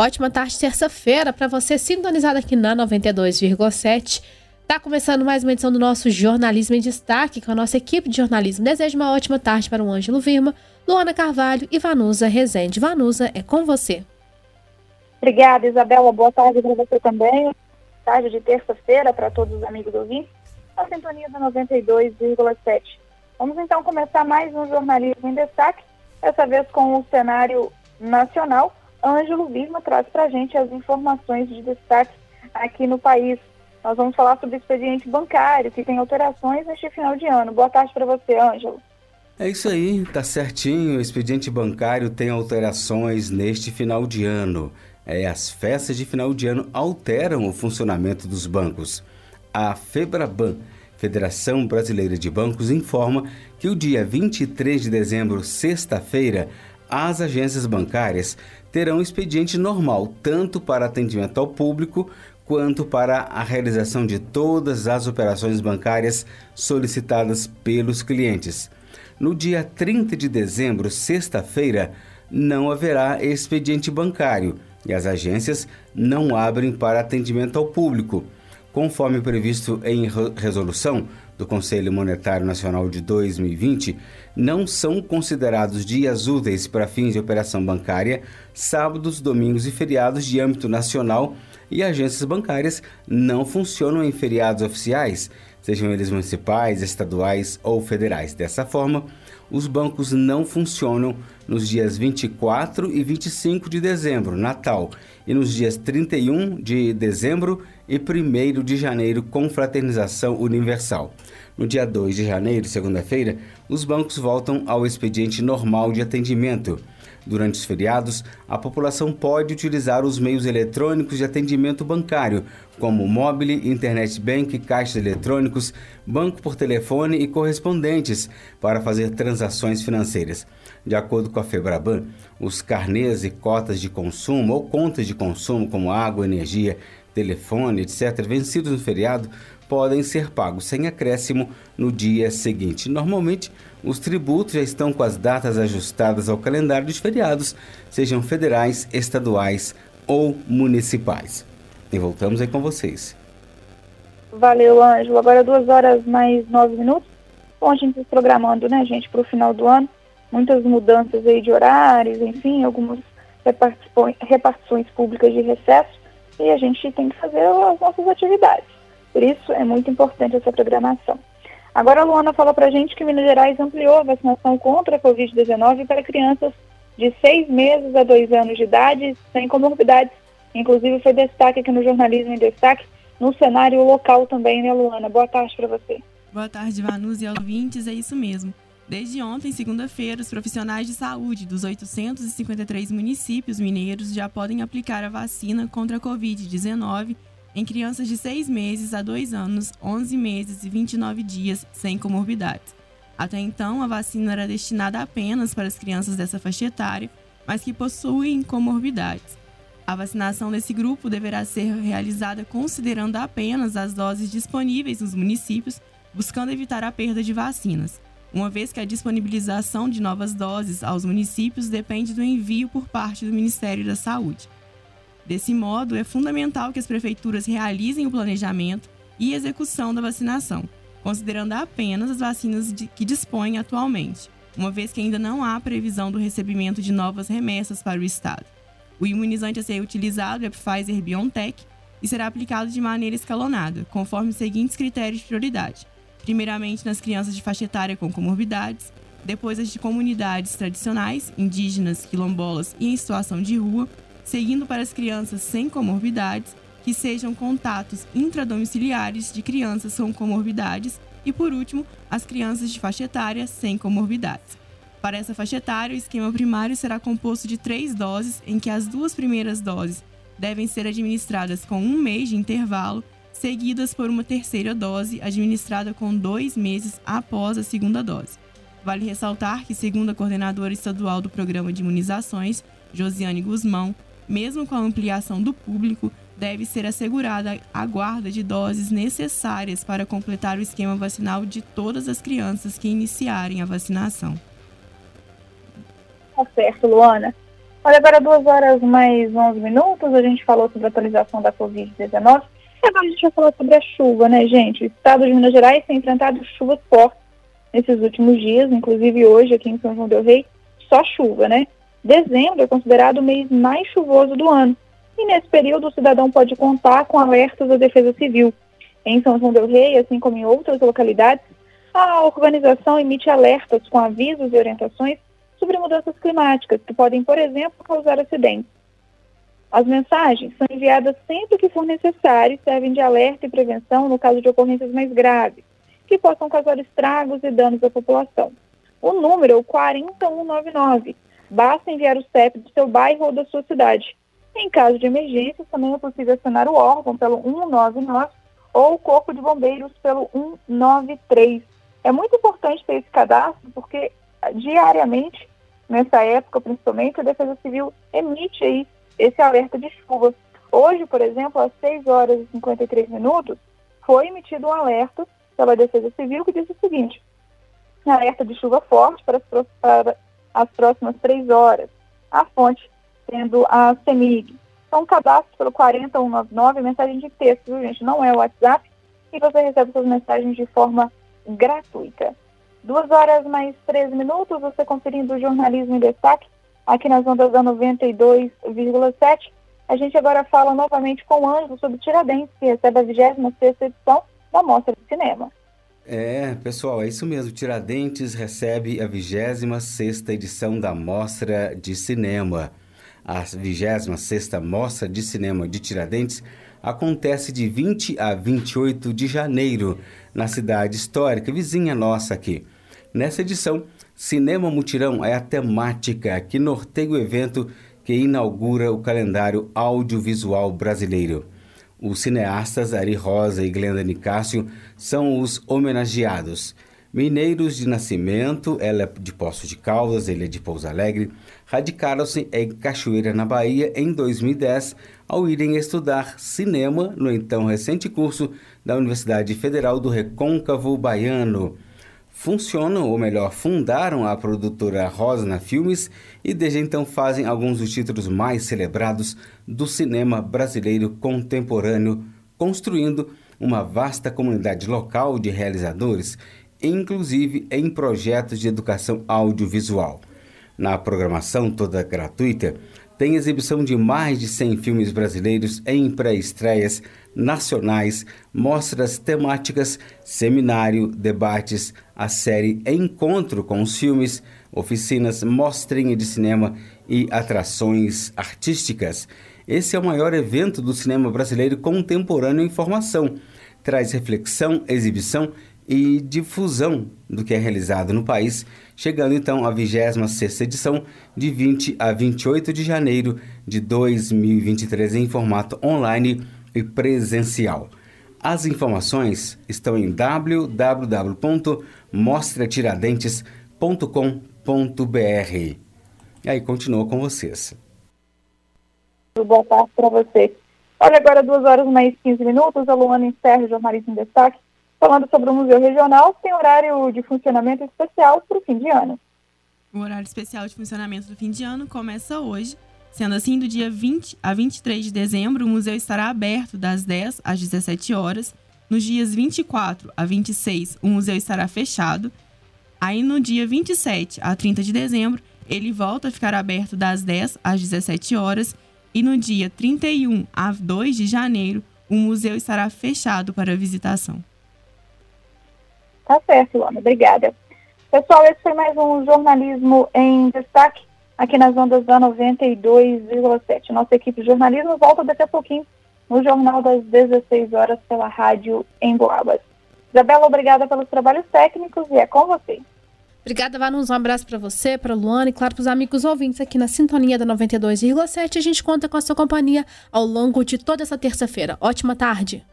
Ótima tarde, terça-feira, para você sintonizado aqui na 92,7. Tá começando mais uma edição do nosso Jornalismo em Destaque com a nossa equipe de jornalismo. Desejo uma ótima tarde para o Ângelo Virma, Luana Carvalho e Vanusa Rezende. Vanusa, é com você. Obrigada, Isabela. Boa tarde para você também. Tarde de terça-feira para todos os amigos ouvintes. A sintonia da 92,7. Vamos então começar mais um Jornalismo em Destaque, dessa vez com o cenário nacional Ângelo Virma traz para a gente as informações de destaque aqui no país. Nós vamos falar sobre o expediente bancário, que tem alterações neste final de ano. Boa tarde para você, Ângelo. É isso aí, tá certinho. O expediente bancário tem alterações neste final de ano. É, as festas de final de ano alteram o funcionamento dos bancos. A FEBRABAN, Federação Brasileira de Bancos, informa que o dia 23 de dezembro, sexta-feira, as agências bancárias terão expediente normal, tanto para atendimento ao público quanto para a realização de todas as operações bancárias solicitadas pelos clientes. No dia 30 de dezembro, sexta-feira, não haverá expediente bancário e as agências não abrem para atendimento ao público. Conforme previsto em resolução do Conselho Monetário Nacional de 2020, não são considerados dias úteis para fins de operação bancária sábados, domingos e feriados de âmbito nacional e agências bancárias não funcionam em feriados oficiais, sejam eles municipais, estaduais ou federais. Dessa forma, os bancos não funcionam nos dias 24 e 25 de dezembro, Natal, e nos dias 31 de dezembro e 1 de janeiro, confraternização universal. No dia 2 de janeiro, segunda-feira, os bancos voltam ao expediente normal de atendimento. Durante os feriados, a população pode utilizar os meios eletrônicos de atendimento bancário, como mobile, internet bank, caixas eletrônicos, banco por telefone e correspondentes, para fazer transações financeiras. De acordo com a Febraban, os carnês e cotas de consumo ou contas de consumo, como água, energia, telefone, etc., vencidos no feriado, podem ser pagos sem acréscimo no dia seguinte. Normalmente, os tributos já estão com as datas ajustadas ao calendário dos feriados, sejam federais, estaduais ou municipais. E voltamos aí com vocês. Valeu, Ângelo. Agora duas horas mais nove minutos. Bom, a gente se programando, né, gente, para o final do ano. Muitas mudanças aí de horários, enfim, algumas repartições públicas de recesso. E a gente tem que fazer as nossas atividades. Por isso é muito importante essa programação. Agora a Luana falou para a gente que Minas Gerais ampliou a vacinação contra a Covid-19 para crianças de seis meses a dois anos de idade sem comorbidades. Inclusive foi destaque aqui no Jornalismo em Destaque, no cenário local também, né, Luana? Boa tarde para você. Boa tarde, Vanus e ouvintes, é isso mesmo. Desde ontem, segunda-feira, os profissionais de saúde dos 853 municípios mineiros já podem aplicar a vacina contra a Covid-19 em crianças de 6 meses a 2 anos, 11 meses e 29 dias sem comorbidades. Até então, a vacina era destinada apenas para as crianças dessa faixa etária, mas que possuem comorbidades. A vacinação desse grupo deverá ser realizada considerando apenas as doses disponíveis nos municípios, buscando evitar a perda de vacinas, uma vez que a disponibilização de novas doses aos municípios depende do envio por parte do Ministério da Saúde. Desse modo, é fundamental que as prefeituras realizem o planejamento e execução da vacinação, considerando apenas as vacinas de, que dispõem atualmente, uma vez que ainda não há previsão do recebimento de novas remessas para o Estado. O imunizante a ser utilizado é Pfizer BioNTech e será aplicado de maneira escalonada, conforme os seguintes critérios de prioridade. Primeiramente nas crianças de faixa etária com comorbidades, depois as de comunidades tradicionais, indígenas, quilombolas e em situação de rua, seguindo para as crianças sem comorbidades, que sejam contatos intradomiciliares de crianças com comorbidades e, por último, as crianças de faixa etária sem comorbidades. Para essa faixa etária, o esquema primário será composto de três doses, em que as duas primeiras doses devem ser administradas com um mês de intervalo, seguidas por uma terceira dose administrada com dois meses após a segunda dose. Vale ressaltar que, segundo a coordenadora estadual do Programa de Imunizações, Josiane Guzmão, mesmo com a ampliação do público, deve ser assegurada a guarda de doses necessárias para completar o esquema vacinal de todas as crianças que iniciarem a vacinação. Tá certo, Luana. Olha, agora duas horas mais 11 minutos, a gente falou sobre a atualização da Covid-19. E agora a gente vai falar sobre a chuva, né, gente? O estado de Minas Gerais tem enfrentado chuvas fortes nesses últimos dias, inclusive hoje aqui em São João del Rei, só chuva, né? Dezembro é considerado o mês mais chuvoso do ano. E nesse período o cidadão pode contar com alertas da Defesa Civil. Em São João del Rei, assim como em outras localidades, a organização emite alertas com avisos e orientações sobre mudanças climáticas, que podem, por exemplo, causar acidentes. As mensagens são enviadas sempre que for necessário e servem de alerta e prevenção no caso de ocorrências mais graves, que possam causar estragos e danos à população. O número é o 40199. Basta enviar o CEP do seu bairro ou da sua cidade. Em caso de emergência, também é possível acionar o órgão pelo 199 ou o Corpo de Bombeiros pelo 193. É muito importante ter esse cadastro porque diariamente, nessa época principalmente, a Defesa Civil emite aí esse alerta de chuva. Hoje, por exemplo, às 6 horas e 53 minutos, foi emitido um alerta pela Defesa Civil que diz o seguinte: alerta de chuva forte para para as próximas três horas. A fonte sendo a CEMIG. Então, cadastro pelo 40199, mensagem de texto, viu, gente? Não é o WhatsApp. E você recebe suas mensagens de forma gratuita. Duas horas mais 13 minutos, você conferindo o jornalismo em destaque aqui nas ondas da 92,7. A gente agora fala novamente com o Ângelo sobre Tiradentes, que recebe a 26 edição da Mostra de Cinema. É, pessoal, é isso mesmo. Tiradentes recebe a 26 edição da Mostra de Cinema. A 26 Mostra de Cinema de Tiradentes acontece de 20 a 28 de janeiro na cidade histórica vizinha nossa aqui. Nessa edição, Cinema Mutirão é a temática que norteia o evento que inaugura o calendário audiovisual brasileiro. Os cineastas Ari Rosa e Glenda Nicásio são os homenageados. Mineiros de nascimento, ela é de Poços de Caldas, ele é de Pouso Alegre, radicaram-se em Cachoeira, na Bahia, em 2010, ao irem estudar cinema no então recente curso da Universidade Federal do Recôncavo Baiano funcionam, ou melhor, fundaram a produtora Rosna Filmes e desde então fazem alguns dos títulos mais celebrados do cinema brasileiro contemporâneo, construindo uma vasta comunidade local de realizadores, inclusive em projetos de educação audiovisual. Na programação toda gratuita, tem exibição de mais de 100 filmes brasileiros em pré-estreias nacionais, mostras temáticas, seminário, debates, a série Encontro com os filmes, oficinas, mostrinha de cinema e atrações artísticas. Esse é o maior evento do cinema brasileiro contemporâneo em formação. Traz reflexão, exibição e difusão do que é realizado no país, chegando então à 26ª edição de 20 a 28 de janeiro de 2023 em formato online e presencial. As informações estão em www.mostratiradentes.com.br. E aí continua com vocês. Boa tarde para você. Olha, agora duas horas mais 15 minutos, a Luana encerra o Jornalismo em Destaque falando sobre o Museu Regional, tem horário de funcionamento especial para o fim de ano. O horário especial de funcionamento do fim de ano começa hoje. Sendo assim, do dia 20 a 23 de dezembro, o museu estará aberto das 10 às 17 horas. Nos dias 24 a 26, o museu estará fechado. Aí, no dia 27 a 30 de dezembro, ele volta a ficar aberto das 10 às 17 horas. E no dia 31 a 2 de janeiro, o museu estará fechado para visitação. Tá certo, Luana. Obrigada. Pessoal, esse foi mais um jornalismo em destaque aqui nas ondas da 92,7. Nossa equipe de jornalismo volta daqui a pouquinho no Jornal das 16 horas pela rádio em Boabas. Isabela, obrigada pelos trabalhos técnicos e é com você. Obrigada, Vanus. Um abraço para você, para Luana e, claro, para os amigos ouvintes aqui na Sintonia da 92,7. A gente conta com a sua companhia ao longo de toda essa terça-feira. Ótima tarde.